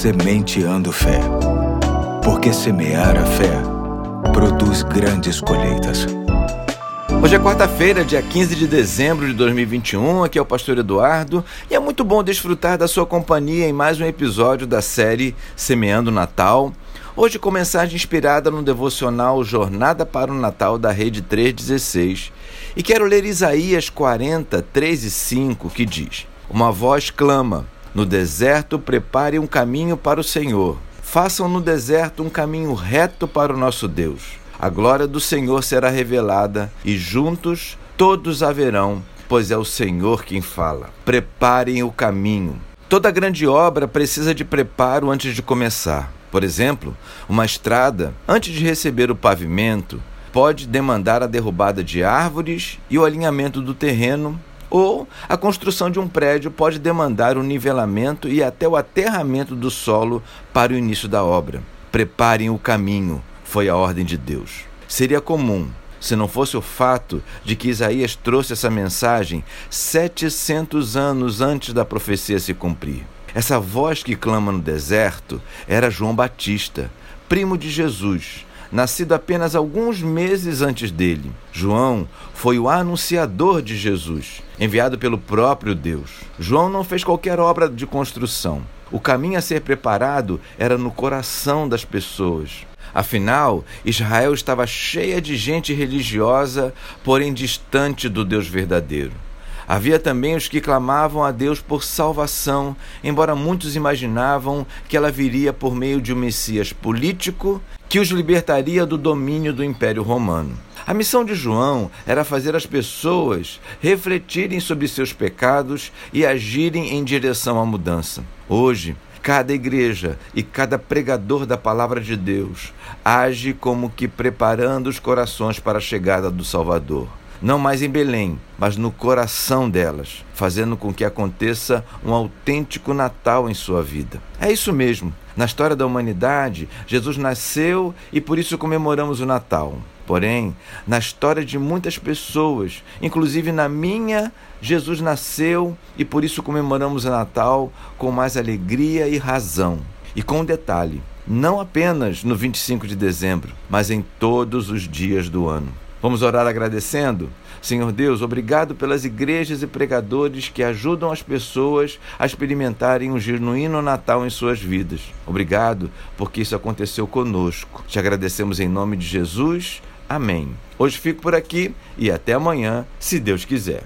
Sementeando Fé. Porque semear a fé produz grandes colheitas. Hoje é quarta-feira, dia 15 de dezembro de 2021. Aqui é o Pastor Eduardo e é muito bom desfrutar da sua companhia em mais um episódio da série Semeando Natal. Hoje com mensagem inspirada no devocional Jornada para o Natal da Rede 316. E quero ler Isaías 40, 3 e 5, que diz: Uma voz clama: No deserto prepare um caminho para o Senhor. Façam no deserto um caminho reto para o nosso Deus. A glória do Senhor será revelada e juntos todos a verão, pois é o Senhor quem fala. Preparem o caminho. Toda grande obra precisa de preparo antes de começar. Por exemplo, uma estrada, antes de receber o pavimento, pode demandar a derrubada de árvores e o alinhamento do terreno, ou a construção de um prédio pode demandar o nivelamento e até o aterramento do solo para o início da obra. Preparem o caminho foi a ordem de Deus. Seria comum, se não fosse o fato de que Isaías trouxe essa mensagem 700 anos antes da profecia se cumprir. Essa voz que clama no deserto era João Batista, primo de Jesus, nascido apenas alguns meses antes dele. João foi o anunciador de Jesus, enviado pelo próprio Deus. João não fez qualquer obra de construção. O caminho a ser preparado era no coração das pessoas. Afinal, Israel estava cheia de gente religiosa, porém distante do Deus verdadeiro. Havia também os que clamavam a Deus por salvação, embora muitos imaginavam que ela viria por meio de um Messias político que os libertaria do domínio do Império Romano. A missão de João era fazer as pessoas refletirem sobre seus pecados e agirem em direção à mudança. Hoje, Cada igreja e cada pregador da palavra de Deus age como que preparando os corações para a chegada do Salvador. Não mais em Belém, mas no coração delas, fazendo com que aconteça um autêntico Natal em sua vida. É isso mesmo. Na história da humanidade, Jesus nasceu e por isso comemoramos o Natal. Porém, na história de muitas pessoas, inclusive na minha, Jesus nasceu e por isso comemoramos o Natal com mais alegria e razão. E com um detalhe: não apenas no 25 de dezembro, mas em todos os dias do ano. Vamos orar agradecendo? Senhor Deus, obrigado pelas igrejas e pregadores que ajudam as pessoas a experimentarem um genuíno Natal em suas vidas. Obrigado porque isso aconteceu conosco. Te agradecemos em nome de Jesus. Amém. Hoje fico por aqui e até amanhã, se Deus quiser.